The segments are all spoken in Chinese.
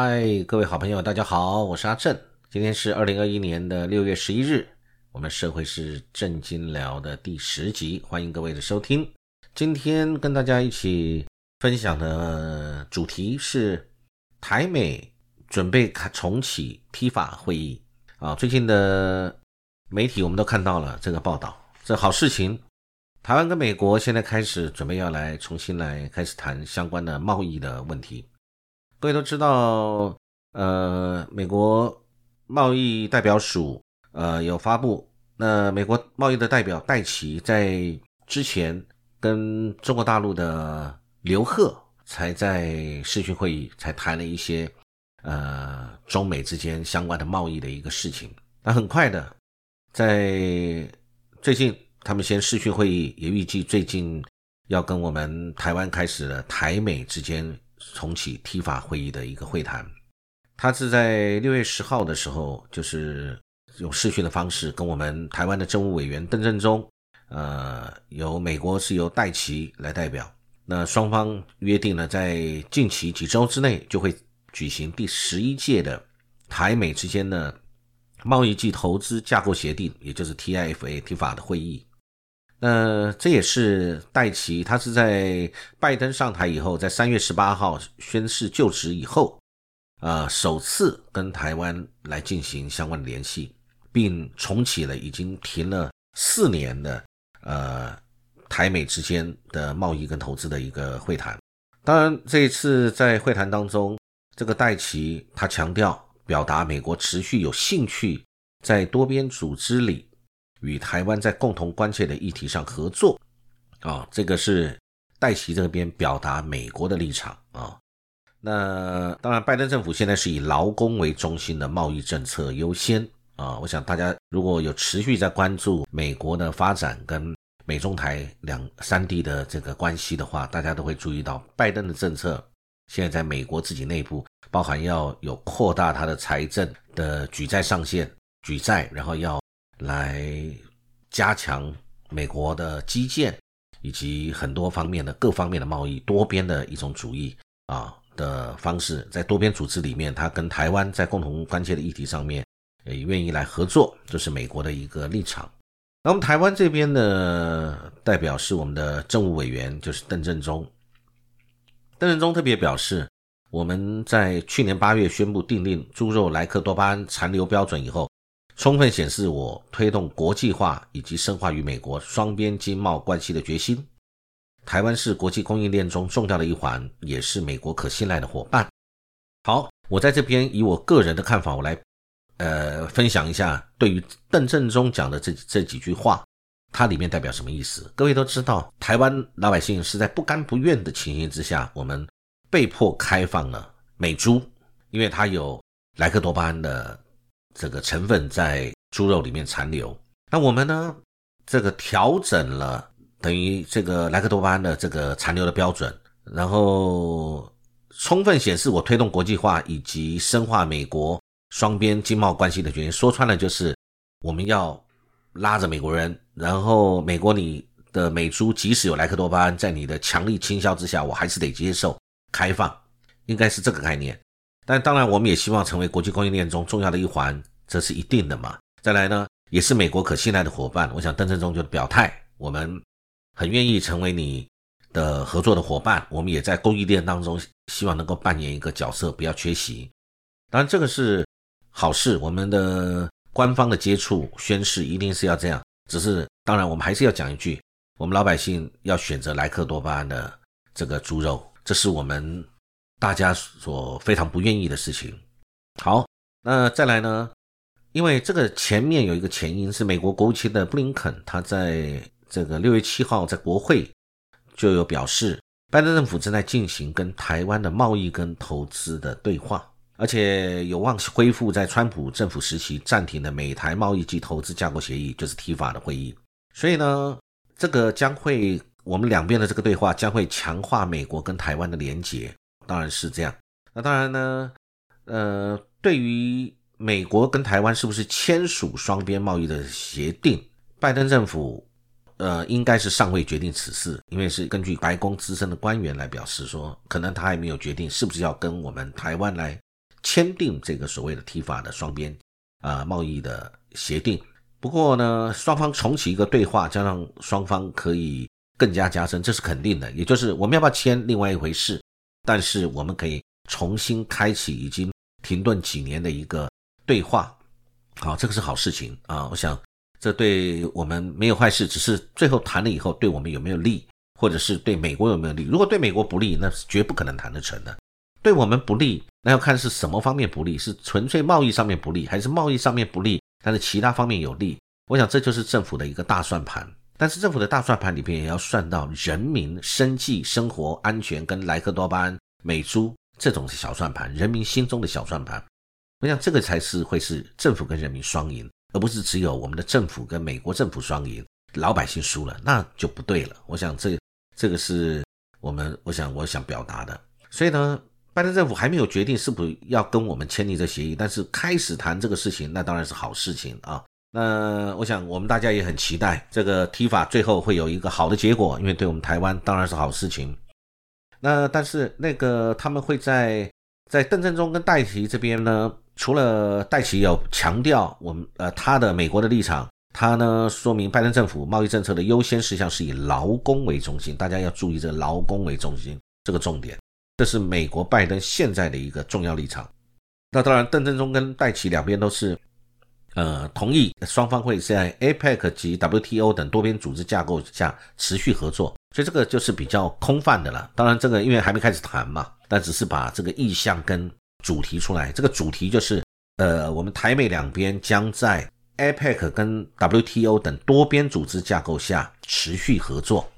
嗨，各位好朋友，大家好，我是阿正。今天是二零二一年的六月十一日，我们社会是正经聊的第十集，欢迎各位的收听。今天跟大家一起分享的主题是台美准备重启 T 法会议啊。最近的媒体我们都看到了这个报道，这好事情。台湾跟美国现在开始准备要来重新来开始谈相关的贸易的问题。各位都知道，呃，美国贸易代表署呃有发布，那美国贸易的代表戴奇在之前跟中国大陆的刘鹤才在视讯会议才谈了一些呃中美之间相关的贸易的一个事情。那很快的，在最近他们先视讯会议，也预计最近要跟我们台湾开始了台美之间。重启 T 法会议的一个会谈，他是在六月十号的时候，就是用视讯的方式跟我们台湾的政务委员邓正中，呃，由美国是由戴奇来代表，那双方约定了在近期几周之内就会举行第十一届的台美之间的贸易及投资架构协定，也就是 TIFA T 法的会议。那这也是戴奇，他是在拜登上台以后，在三月十八号宣誓就职以后，呃，首次跟台湾来进行相关的联系，并重启了已经停了四年的呃台美之间的贸易跟投资的一个会谈。当然，这一次在会谈当中，这个戴奇他强调，表达美国持续有兴趣在多边组织里。与台湾在共同关切的议题上合作，啊，这个是戴奇这边表达美国的立场啊。那当然，拜登政府现在是以劳工为中心的贸易政策优先啊。我想大家如果有持续在关注美国的发展跟美中台两三地的这个关系的话，大家都会注意到，拜登的政策现在在美国自己内部，包含要有扩大他的财政的举债上限，举债，然后要。来加强美国的基建以及很多方面的各方面的贸易多边的一种主义啊的方式，在多边组织里面，他跟台湾在共同关切的议题上面也愿意来合作，这是美国的一个立场。那我们台湾这边的代表是我们的政务委员，就是邓正中。邓正中特别表示，我们在去年八月宣布订定猪肉莱克多巴胺残留标准以后。充分显示我推动国际化以及深化与美国双边经贸关系的决心。台湾是国际供应链中重要的一环，也是美国可信赖的伙伴。好，我在这边以我个人的看法，我来呃分享一下对于邓正中讲的这这几句话，它里面代表什么意思？各位都知道，台湾老百姓是在不甘不愿的情形之下，我们被迫开放了美猪，因为它有莱克多巴胺的。这个成分在猪肉里面残留，那我们呢？这个调整了等于这个莱克多巴胺的这个残留的标准，然后充分显示我推动国际化以及深化美国双边经贸关系的决心。说穿了就是我们要拉着美国人，然后美国你的美猪即使有莱克多巴胺，在你的强力倾销之下，我还是得接受开放，应该是这个概念。但当然，我们也希望成为国际供应链中重要的一环，这是一定的嘛。再来呢，也是美国可信赖的伙伴。我想邓正中就表态，我们很愿意成为你的合作的伙伴。我们也在供应链当中，希望能够扮演一个角色，不要缺席。当然，这个是好事。我们的官方的接触宣誓一定是要这样。只是，当然，我们还是要讲一句，我们老百姓要选择莱克多巴胺的这个猪肉，这是我们。大家所非常不愿意的事情。好，那再来呢？因为这个前面有一个前因，是美国国务卿的布林肯，他在这个六月七号在国会就有表示，拜登政府正在进行跟台湾的贸易跟投资的对话，而且有望恢复在川普政府时期暂停的美台贸易及投资架构协议，就是提法的会议。所以呢，这个将会我们两边的这个对话将会强化美国跟台湾的连结。当然是这样。那当然呢，呃，对于美国跟台湾是不是签署双边贸易的协定，拜登政府呃应该是尚未决定此事，因为是根据白宫资深的官员来表示说，可能他还没有决定是不是要跟我们台湾来签订这个所谓的 T 法的双边啊贸易的协定。不过呢，双方重启一个对话，加上双方可以更加加深，这是肯定的。也就是我们要不要签，另外一回事。但是我们可以重新开启已经停顿几年的一个对话，好，这个是好事情啊。我想这对我们没有坏事，只是最后谈了以后，对我们有没有利，或者是对美国有没有利？如果对美国不利，那是绝不可能谈得成的。对我们不利，那要看是什么方面不利，是纯粹贸易上面不利，还是贸易上面不利？但是其他方面有利，我想这就是政府的一个大算盘。但是政府的大算盘里边也要算到人民生计、生活安全跟莱克多巴胺、美猪这种小算盘，人民心中的小算盘。我想这个才是会是政府跟人民双赢，而不是只有我们的政府跟美国政府双赢，老百姓输了那就不对了。我想这这个是我们我想我想表达的。所以呢。拜登政府还没有决定是否要跟我们签订这协议，但是开始谈这个事情，那当然是好事情啊。那我想我们大家也很期待这个提法最后会有一个好的结果，因为对我们台湾当然是好事情。那但是那个他们会在在邓正中跟戴奇这边呢，除了戴奇有强调我们呃他的美国的立场，他呢说明拜登政府贸易政策的优先事项是以劳工为中心，大家要注意这个劳工为中心这个重点。这是美国拜登现在的一个重要立场。那当然，邓正中跟戴奇两边都是，呃，同意双方会在 APEC 及 WTO 等多边组织架构下持续合作，所以这个就是比较空泛的了。当然，这个因为还没开始谈嘛，但只是把这个意向跟主题出来。这个主题就是，呃，我们台美两边将在 APEC 跟 WTO 等多边组织架构下持续合作。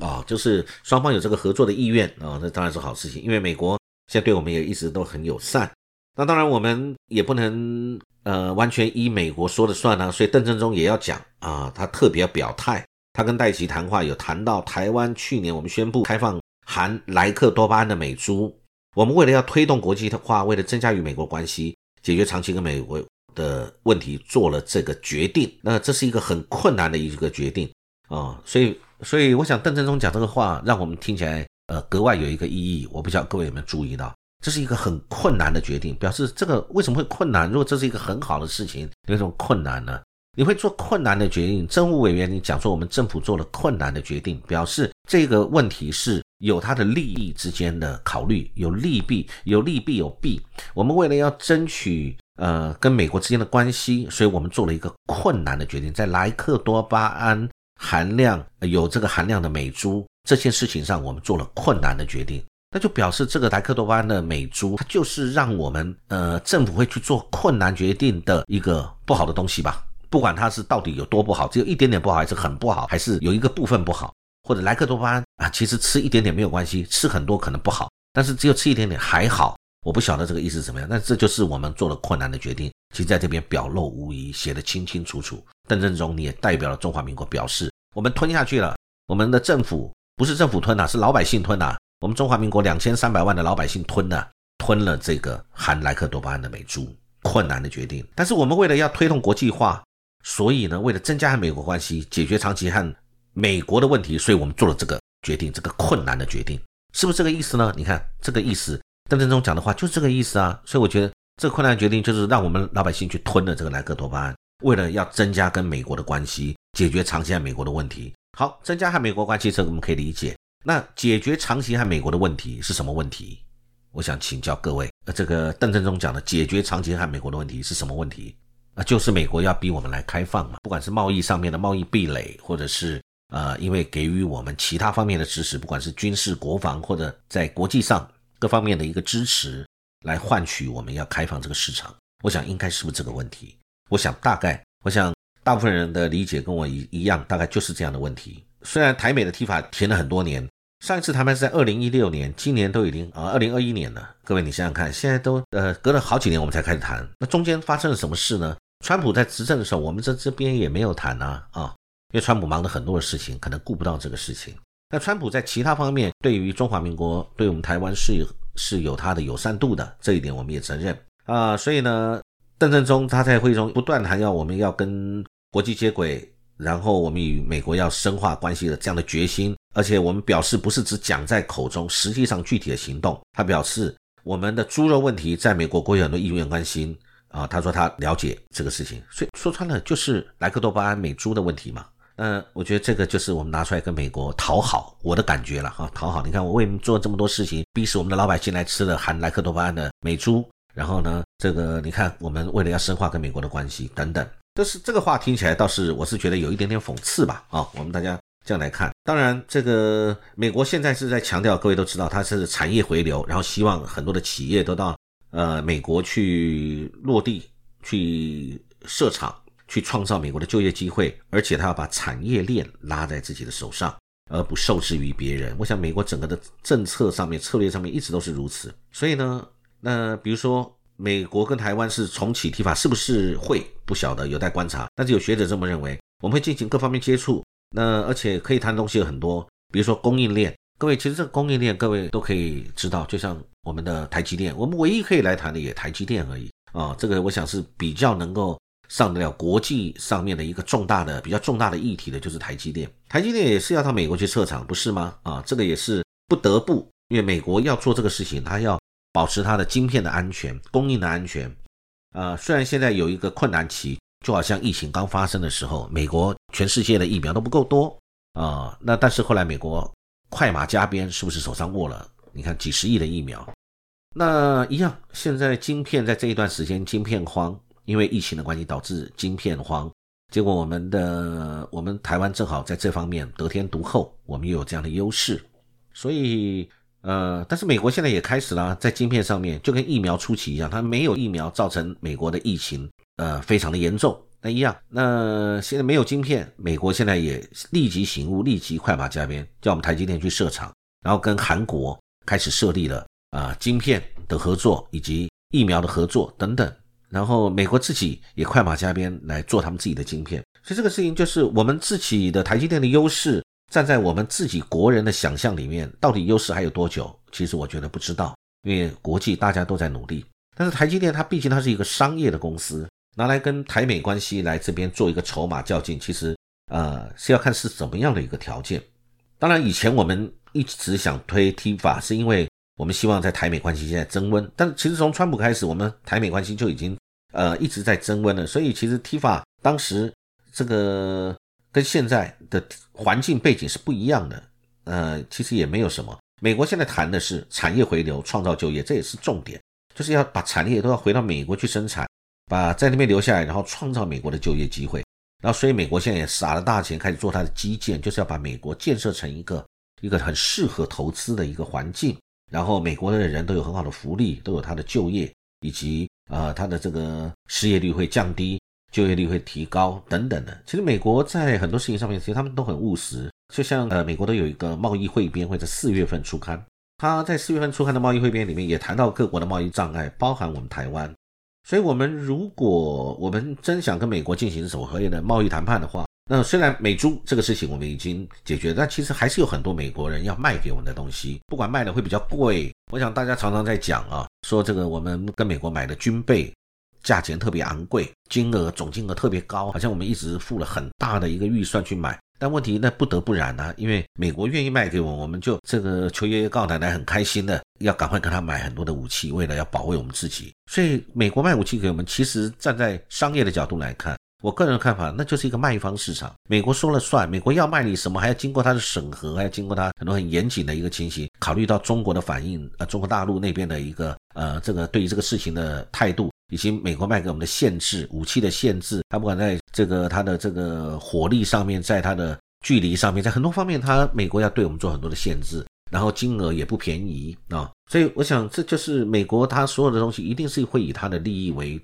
啊，就是双方有这个合作的意愿啊，那当然是好事情。因为美国现在对我们也一直都很友善，那当然我们也不能呃完全依美国说了算啊。所以邓正中也要讲啊，他特别表态，他跟戴奇谈话有谈到台湾去年我们宣布开放含莱克多巴胺的美猪，我们为了要推动国际化，为了增加与美国关系，解决长期跟美国的问题，做了这个决定。那这是一个很困难的一个决定啊，所以。所以我想邓振中讲这个话，让我们听起来呃格外有一个意义。我不知道各位有没有注意到，这是一个很困难的决定，表示这个为什么会困难？如果这是一个很好的事情，有什么困难呢？你会做困难的决定？政务委员你讲说我们政府做了困难的决定，表示这个问题是有它的利益之间的考虑，有利弊，有利弊有弊。我们为了要争取呃跟美国之间的关系，所以我们做了一个困难的决定，在莱克多巴胺。含量有这个含量的美猪这件事情上，我们做了困难的决定，那就表示这个莱克多巴胺的美猪，它就是让我们呃政府会去做困难决定的一个不好的东西吧？不管它是到底有多不好，只有一点点不好，还是很不好，还是有一个部分不好，或者莱克多巴胺啊，其实吃一点点没有关系，吃很多可能不好，但是只有吃一点点还好。我不晓得这个意思怎么样，但这就是我们做了困难的决定。其实在这边表露无遗，写得清清楚楚。邓正中，你也代表了中华民国表示，我们吞下去了。我们的政府不是政府吞呐，是老百姓吞呐。我们中华民国两千三百万的老百姓吞了，吞了这个含莱克多巴胺的美猪，困难的决定。但是我们为了要推动国际化，所以呢，为了增加和美国关系，解决长期和美国的问题，所以我们做了这个决定，这个困难的决定，是不是这个意思呢？你看这个意思。邓正中讲的话就是这个意思啊，所以我觉得这个困难决定就是让我们老百姓去吞了这个莱克多巴胺，为了要增加跟美国的关系，解决长期和美国的问题。好，增加和美国关系，这个我们可以理解。那解决长期和美国的问题是什么问题？我想请教各位，呃，这个邓正中讲的解决长期和美国的问题是什么问题？啊，就是美国要逼我们来开放嘛，不管是贸易上面的贸易壁垒，或者是呃，因为给予我们其他方面的支持，不管是军事、国防或者在国际上。各方面的一个支持，来换取我们要开放这个市场，我想应该是不是这个问题？我想大概，我想大部分人的理解跟我一一样，大概就是这样的问题。虽然台美的提法填了很多年，上一次谈判是在二零一六年，今年都已经啊二零二一年了。各位你想想看，现在都呃隔了好几年我们才开始谈，那中间发生了什么事呢？川普在执政的时候，我们这这边也没有谈啊啊，因为川普忙的很多的事情，可能顾不到这个事情。那川普在其他方面对于中华民国、对我们台湾是是有他的友善度的，这一点我们也承认啊。所以呢，邓正中他在会中不断谈要我们要跟国际接轨，然后我们与美国要深化关系的这样的决心，而且我们表示不是只讲在口中，实际上具体的行动。他表示我们的猪肉问题，在美国国有很多议员关心啊，他说他了解这个事情，所以说穿了就是莱克多巴胺美猪的问题嘛。嗯我觉得这个就是我们拿出来跟美国讨好，我的感觉了哈，讨好。你看我为什么做这么多事情，逼死我们的老百姓来吃了含莱克多巴胺的美猪，然后呢，这个你看我们为了要深化跟美国的关系等等，就是这个话听起来倒是我是觉得有一点点讽刺吧啊，我们大家这样来看。当然，这个美国现在是在强调，各位都知道它是产业回流，然后希望很多的企业都到呃美国去落地去设厂。去创造美国的就业机会，而且他要把产业链拉在自己的手上，而不受制于别人。我想美国整个的政策上面、策略上面一直都是如此。所以呢，那比如说美国跟台湾是重启提法，是不是会不晓得，有待观察。但是有学者这么认为，我们会进行各方面接触，那而且可以谈的东西有很多，比如说供应链。各位其实这个供应链，各位都可以知道，就像我们的台积电，我们唯一可以来谈的也台积电而已啊。这个我想是比较能够。上得了国际上面的一个重大的、比较重大的议题的，就是台积电。台积电也是要到美国去设厂，不是吗？啊，这个也是不得不，因为美国要做这个事情，它要保持它的晶片的安全、供应的安全。啊，虽然现在有一个困难期，就好像疫情刚发生的时候，美国全世界的疫苗都不够多啊，那但是后来美国快马加鞭，是不是手上握了？你看几十亿的疫苗，那一样，现在晶片在这一段时间晶片荒。因为疫情的关系导致晶片荒，结果我们的我们台湾正好在这方面得天独厚，我们又有这样的优势，所以呃，但是美国现在也开始了在晶片上面，就跟疫苗初期一样，它没有疫苗造成美国的疫情呃非常的严重，那一样，那现在没有晶片，美国现在也立即醒悟，立即快马加鞭，叫我们台积电去设厂，然后跟韩国开始设立了啊晶片的合作以及疫苗的合作等等。然后美国自己也快马加鞭来做他们自己的晶片，所以这个事情就是我们自己的台积电的优势，站在我们自己国人的想象里面，到底优势还有多久？其实我觉得不知道，因为国际大家都在努力。但是台积电它毕竟它是一个商业的公司，拿来跟台美关系来这边做一个筹码较劲，其实呃是要看是怎么样的一个条件。当然以前我们一直想推 T 法，是因为我们希望在台美关系现在增温，但其实从川普开始，我们台美关系就已经。呃，一直在增温的，所以其实 T 法当时这个跟现在的环境背景是不一样的。呃，其实也没有什么。美国现在谈的是产业回流、创造就业，这也是重点，就是要把产业都要回到美国去生产，把在那边留下来，然后创造美国的就业机会。然后，所以美国现在也撒了大钱开始做它的基建，就是要把美国建设成一个一个很适合投资的一个环境。然后，美国的人都有很好的福利，都有他的就业以及。啊，它的这个失业率会降低，就业率会提高等等的。其实美国在很多事情上面，其实他们都很务实。就像呃，美国都有一个贸易汇编会在四月份出刊，他在四月份出刊的贸易汇编里面也谈到各国的贸易障碍，包含我们台湾。所以，我们如果我们真想跟美国进行守合约的贸易谈判的话，那虽然美猪这个事情我们已经解决，但其实还是有很多美国人要卖给我们的东西，不管卖的会比较贵。我想大家常常在讲啊，说这个我们跟美国买的军备价钱特别昂贵，金额总金额特别高，好像我们一直付了很大的一个预算去买。但问题那不得不然啊，因为美国愿意卖给我，我们就这个求爷爷告奶奶很开心的，要赶快跟他买很多的武器，为了要保卫我们自己。所以美国卖武器给我们，其实站在商业的角度来看。我个人的看法，那就是一个卖方市场，美国说了算，美国要卖你什么，还要经过他的审核，还要经过他很多很严谨的一个情形，考虑到中国的反应，呃，中国大陆那边的一个呃，这个对于这个事情的态度，以及美国卖给我们的限制，武器的限制，他不管在这个他的这个火力上面，在他的距离上面，在很多方面，他美国要对我们做很多的限制，然后金额也不便宜啊，所以我想这就是美国他所有的东西一定是会以他的利益为。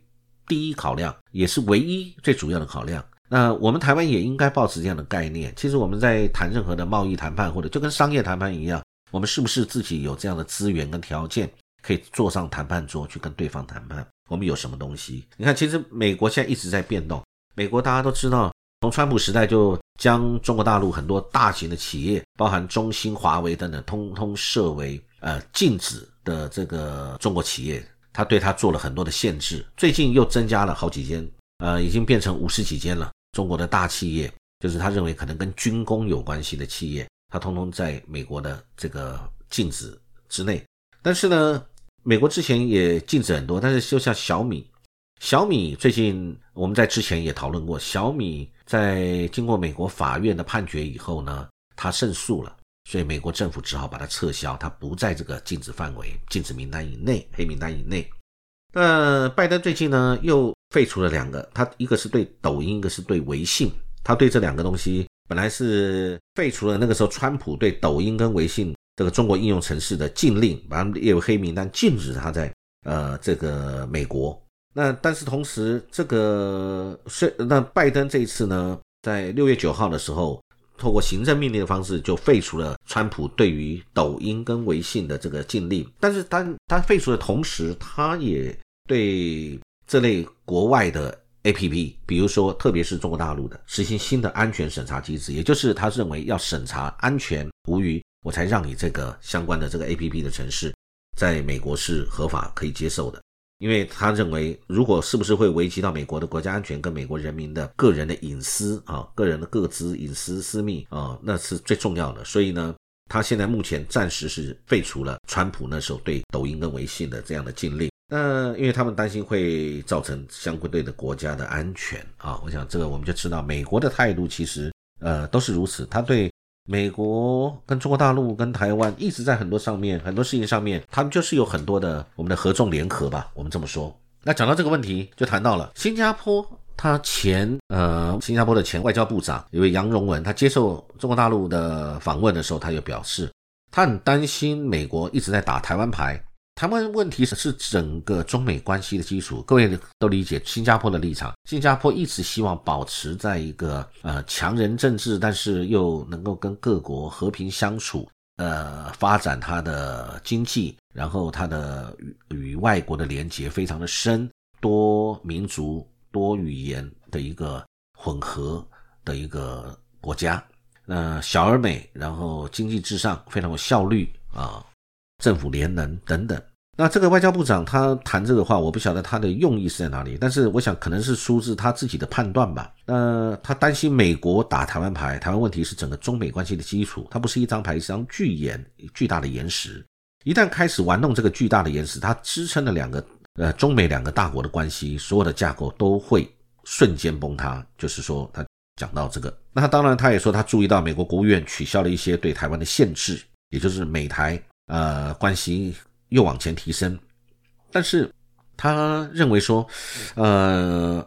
第一考量也是唯一最主要的考量。那我们台湾也应该保持这样的概念。其实我们在谈任何的贸易谈判，或者就跟商业谈判一样，我们是不是自己有这样的资源跟条件，可以坐上谈判桌去跟对方谈判？我们有什么东西？你看，其实美国现在一直在变动。美国大家都知道，从川普时代就将中国大陆很多大型的企业，包含中兴、华为等等，通通设为呃禁止的这个中国企业。他对他做了很多的限制，最近又增加了好几间，呃，已经变成五十几间了。中国的大企业，就是他认为可能跟军工有关系的企业，他通通在美国的这个禁止之内。但是呢，美国之前也禁止很多，但是就像小米，小米最近我们在之前也讨论过，小米在经过美国法院的判决以后呢，它胜诉了，所以美国政府只好把它撤销，它不在这个禁止范围、禁止名单以内、黑名单以内。那拜登最近呢又废除了两个，他一个是对抖音，一个是对微信，他对这两个东西本来是废除了那个时候川普对抖音跟微信。这个中国应用城市的禁令，把它列为黑名单，禁止它在呃这个美国。那但是同时，这个是那拜登这一次呢，在六月九号的时候，透过行政命令的方式，就废除了川普对于抖音跟微信的这个禁令。但是当他废除的同时，他也对这类国外的 APP，比如说特别是中国大陆的，实行新的安全审查机制，也就是他认为要审查安全无虞。我才让你这个相关的这个 A P P 的城市，在美国是合法可以接受的，因为他认为如果是不是会危及到美国的国家安全跟美国人民的个人的隐私啊，个人的个资隐私私密啊，那是最重要的。所以呢，他现在目前暂时是废除了川普那时候对抖音跟微信的这样的禁令。那因为他们担心会造成相关对的国家的安全啊，我想这个我们就知道美国的态度其实呃都是如此，他对。美国跟中国大陆跟台湾一直在很多上面很多事情上面，他们就是有很多的我们的合纵联合吧，我们这么说。那讲到这个问题，就谈到了新加坡，他前呃新加坡的前外交部长一位杨荣文，他接受中国大陆的访问的时候，他就表示，他很担心美国一直在打台湾牌。台湾问题是是整个中美关系的基础，各位都理解新加坡的立场。新加坡一直希望保持在一个呃强人政治，但是又能够跟各国和平相处，呃发展它的经济，然后它的与与外国的连结非常的深，多民族多语言的一个混合的一个国家。那小而美，然后经济至上，非常有效率啊，政府联能等等。那这个外交部长他谈这个话，我不晓得他的用意是在哪里，但是我想可能是出自他自己的判断吧。那他担心美国打台湾牌，台湾问题是整个中美关系的基础，它不是一张牌，是张巨岩，巨大的岩石。一旦开始玩弄这个巨大的岩石，它支撑了两个呃中美两个大国的关系，所有的架构都会瞬间崩塌。就是说，他讲到这个，那他当然他也说他注意到美国国务院取消了一些对台湾的限制，也就是美台呃关系。又往前提升，但是他认为说，呃，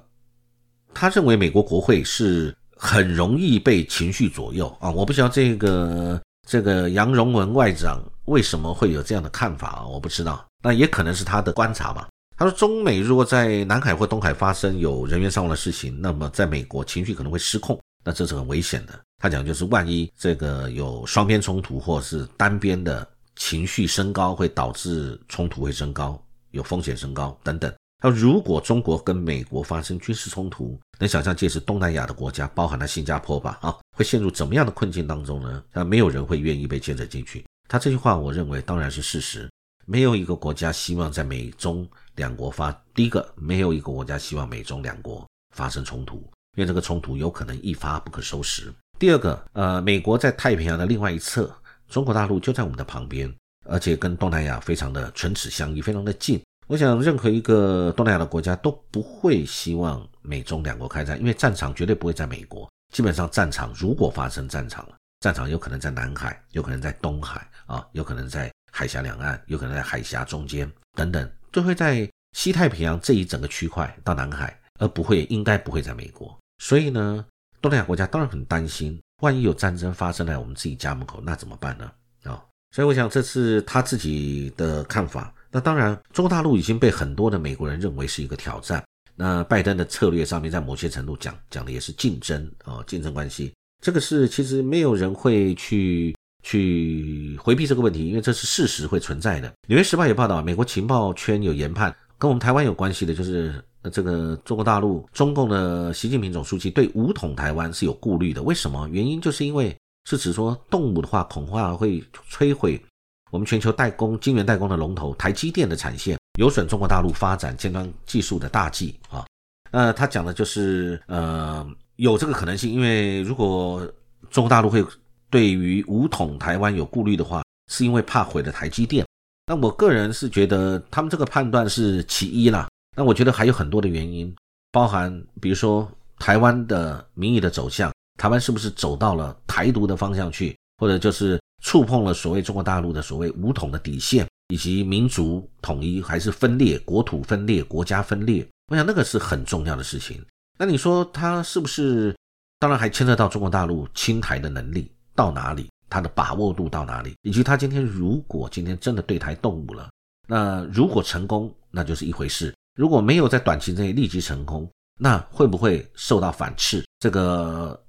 他认为美国国会是很容易被情绪左右啊！我不知道这个这个杨荣文外长为什么会有这样的看法啊？我不知道，那也可能是他的观察吧。他说，中美如果在南海或东海发生有人员伤亡的事情，那么在美国情绪可能会失控，那这是很危险的。他讲就是万一这个有双边冲突或是单边的。情绪升高会导致冲突会升高，有风险升高等等。那如果中国跟美国发生军事冲突，能想象届时东南亚的国家，包含了新加坡吧，啊，会陷入怎么样的困境当中呢？那没有人会愿意被牵扯进去。他这句话，我认为当然是事实。没有一个国家希望在美中两国发，第一个，没有一个国家希望美中两国发生冲突，因为这个冲突有可能一发不可收拾。第二个，呃，美国在太平洋的另外一侧。中国大陆就在我们的旁边，而且跟东南亚非常的唇齿相依，非常的近。我想，任何一个东南亚的国家都不会希望美中两国开战，因为战场绝对不会在美国。基本上，战场如果发生战场了，战场有可能在南海，有可能在东海啊，有可能在海峡两岸，有可能在海峡中间等等，都会在西太平洋这一整个区块到南海，而不会，应该不会在美国。所以呢，东南亚国家当然很担心。万一有战争发生在我们自己家门口，那怎么办呢？啊，所以我想这是他自己的看法。那当然，中国大陆已经被很多的美国人认为是一个挑战。那拜登的策略上面，在某些程度讲讲的也是竞争啊，竞争关系。这个是其实没有人会去去回避这个问题，因为这是事实会存在的。纽约时报也报道，美国情报圈有研判，跟我们台湾有关系的，就是。那这个中国大陆中共的习近平总书记对武统台湾是有顾虑的，为什么？原因就是因为是指说动武的话，恐怕会摧毁我们全球代工晶圆代工的龙头台积电的产线，有损中国大陆发展尖端技术的大计啊。那他讲的就是呃有这个可能性，因为如果中国大陆会对于武统台湾有顾虑的话，是因为怕毁了台积电。那我个人是觉得他们这个判断是其一啦。那我觉得还有很多的原因，包含比如说台湾的民意的走向，台湾是不是走到了台独的方向去，或者就是触碰了所谓中国大陆的所谓武统的底线，以及民族统一还是分裂、国土分裂、国家分裂？我想那个是很重要的事情。那你说他是不是？当然还牵涉到中国大陆侵台的能力到哪里，他的把握度到哪里，以及他今天如果今天真的对台动武了，那如果成功，那就是一回事。如果没有在短期内立即成功，那会不会受到反斥？这个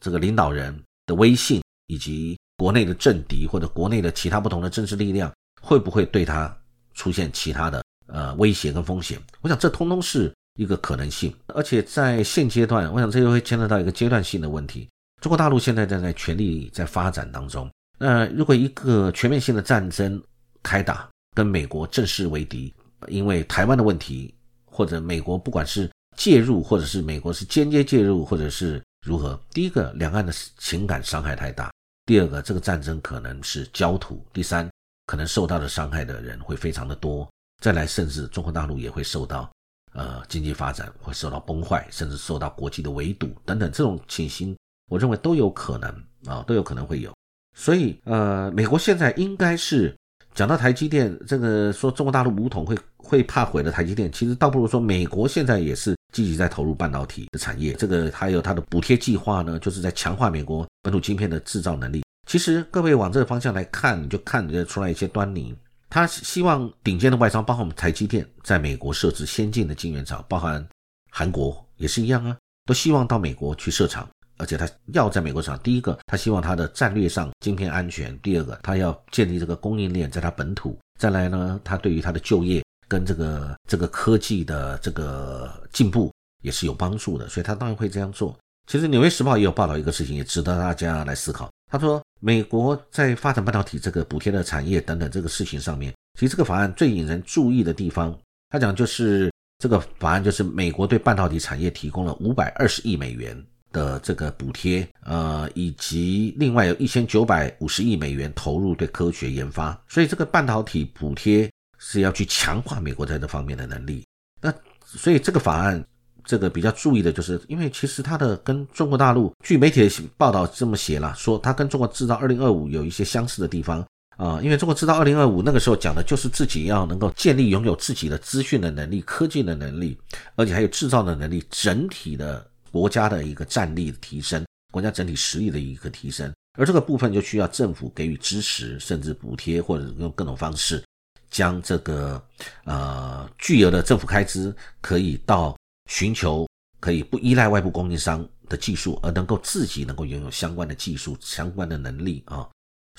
这个领导人的威信，以及国内的政敌或者国内的其他不同的政治力量，会不会对他出现其他的呃威胁跟风险？我想这通通是一个可能性。而且在现阶段，我想这又会牵扯到一个阶段性的问题。中国大陆现在正在全力在发展当中。那如果一个全面性的战争开打，跟美国正式为敌。因为台湾的问题，或者美国不管是介入，或者是美国是间接介入，或者是如何，第一个，两岸的情感伤害太大；第二个，这个战争可能是焦土；第三，可能受到的伤害的人会非常的多；再来，甚至中国大陆也会受到呃经济发展会受到崩坏，甚至受到国际的围堵等等这种情形，我认为都有可能啊，都有可能会有。所以呃，美国现在应该是。讲到台积电，这个说中国大陆武统会会怕毁了台积电，其实倒不如说美国现在也是积极在投入半导体的产业，这个还有它的补贴计划呢，就是在强化美国本土晶片的制造能力。其实各位往这个方向来看，你就看得出来一些端倪。他希望顶尖的外商，包括我们台积电，在美国设置先进的晶圆厂，包含韩国也是一样啊，都希望到美国去设厂。而且他要在美国厂，第一个，他希望他的战略上晶片安全；第二个，他要建立这个供应链在他本土。再来呢，他对于他的就业跟这个这个科技的这个进步也是有帮助的，所以他当然会这样做。其实《纽约时报》也有报道一个事情，也值得大家来思考。他说，美国在发展半导体这个补贴的产业等等这个事情上面，其实这个法案最引人注意的地方，他讲就是这个法案就是美国对半导体产业提供了五百二十亿美元。的这个补贴，呃，以及另外有一千九百五十亿美元投入对科学研发，所以这个半导体补贴是要去强化美国在这方面的能力。那所以这个法案，这个比较注意的就是，因为其实它的跟中国大陆，据媒体的报道这么写了，说它跟中国制造二零二五有一些相似的地方啊，因为中国制造二零二五那个时候讲的就是自己要能够建立拥有自己的资讯的能力、科技的能力，而且还有制造的能力，整体的。国家的一个战力的提升，国家整体实力的一个提升，而这个部分就需要政府给予支持，甚至补贴，或者用各种方式，将这个呃巨额的政府开支可以到寻求可以不依赖外部供应商的技术，而能够自己能够拥有相关的技术、相关的能力啊。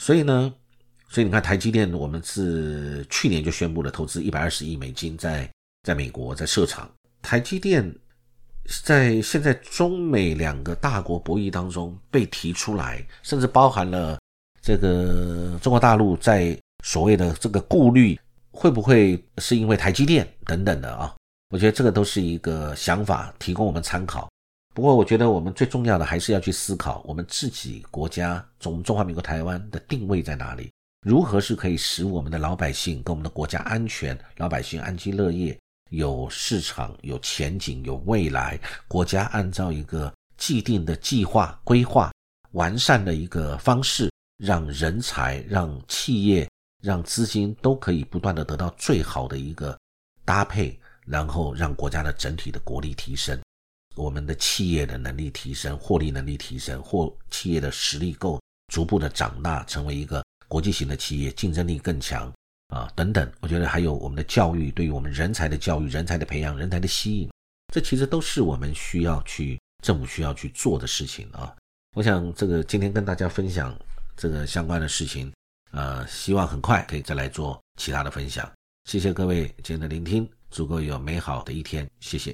所以呢，所以你看台积电，我们是去年就宣布了投资一百二十亿美金在在美国在设厂，台积电。在现在中美两个大国博弈当中被提出来，甚至包含了这个中国大陆在所谓的这个顾虑，会不会是因为台积电等等的啊？我觉得这个都是一个想法，提供我们参考。不过，我觉得我们最重要的还是要去思考我们自己国家中中华民国台湾的定位在哪里，如何是可以使我们的老百姓跟我们的国家安全，老百姓安居乐业。有市场、有前景、有未来，国家按照一个既定的计划规划、完善的一个方式，让人才、让企业、让资金都可以不断的得到最好的一个搭配，然后让国家的整体的国力提升，我们的企业的能力提升、获利能力提升，或企业的实力够逐步的长大，成为一个国际型的企业，竞争力更强。啊，等等，我觉得还有我们的教育，对于我们人才的教育、人才的培养、人才的吸引，这其实都是我们需要去政府需要去做的事情啊。我想这个今天跟大家分享这个相关的事情，呃，希望很快可以再来做其他的分享。谢谢各位今天的聆听，祝各位有美好的一天，谢谢。